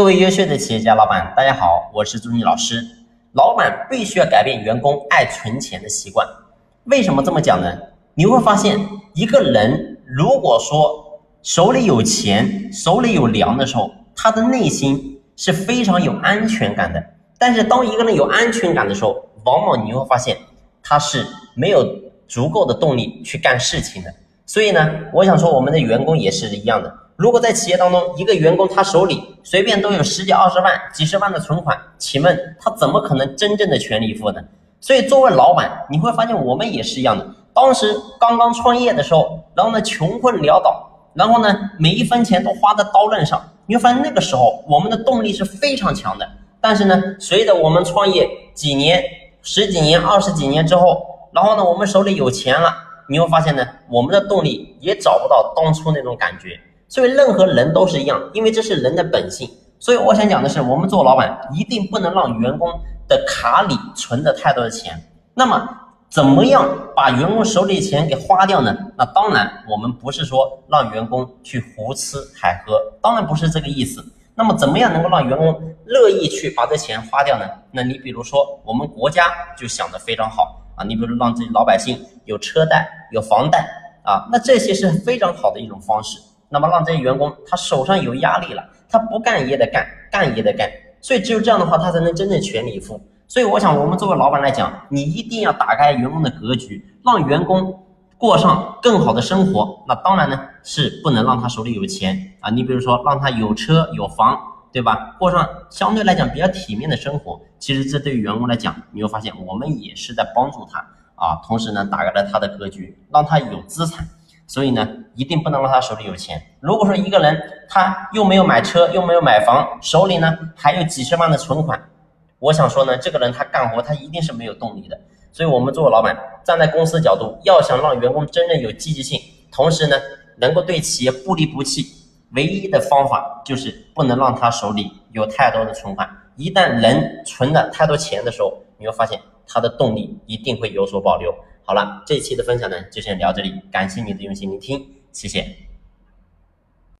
各位优秀的企业家老板，大家好，我是朱妮老师。老板必须要改变员工爱存钱的习惯。为什么这么讲呢？你会发现，一个人如果说手里有钱、手里有粮的时候，他的内心是非常有安全感的。但是，当一个人有安全感的时候，往往你会发现他是没有足够的动力去干事情的。所以呢，我想说，我们的员工也是一样的。如果在企业当中，一个员工他手里随便都有十几二十万、几十万的存款，请问他怎么可能真正的全力以赴呢？所以作为老板，你会发现我们也是一样的。当时刚刚创业的时候，然后呢穷困潦倒，然后呢每一分钱都花在刀刃上，你会发现那个时候我们的动力是非常强的。但是呢，随着我们创业几年、十几年、二十几年之后，然后呢我们手里有钱了，你会发现呢我们的动力也找不到当初那种感觉。所以任何人都是一样，因为这是人的本性。所以我想讲的是，我们做老板一定不能让员工的卡里存着太多的钱。那么，怎么样把员工手里的钱给花掉呢？那当然，我们不是说让员工去胡吃海喝，当然不是这个意思。那么，怎么样能够让员工乐意去把这钱花掉呢？那你比如说，我们国家就想的非常好啊，你比如让这些老百姓有车贷、有房贷啊，那这些是非常好的一种方式。那么让这些员工他手上有压力了，他不干也得干，干也得干，所以只有这样的话，他才能真正全力以赴。所以我想，我们作为老板来讲，你一定要打开员工的格局，让员工过上更好的生活。那当然呢，是不能让他手里有钱啊。你比如说，让他有车有房，对吧？过上相对来讲比较体面的生活。其实这对于员工来讲，你会发现我们也是在帮助他啊。同时呢，打开了他的格局，让他有资产。所以呢，一定不能让他手里有钱。如果说一个人他又没有买车，又没有买房，手里呢还有几十万的存款，我想说呢，这个人他干活他一定是没有动力的。所以，我们作为老板，站在公司角度，要想让员工真正有积极性，同时呢能够对企业不离不弃，唯一的方法就是不能让他手里有太多的存款。一旦人存了太多钱的时候，你会发现它的动力一定会有所保留。好了，这一期的分享呢就先聊这里，感谢你的用心聆听，谢谢。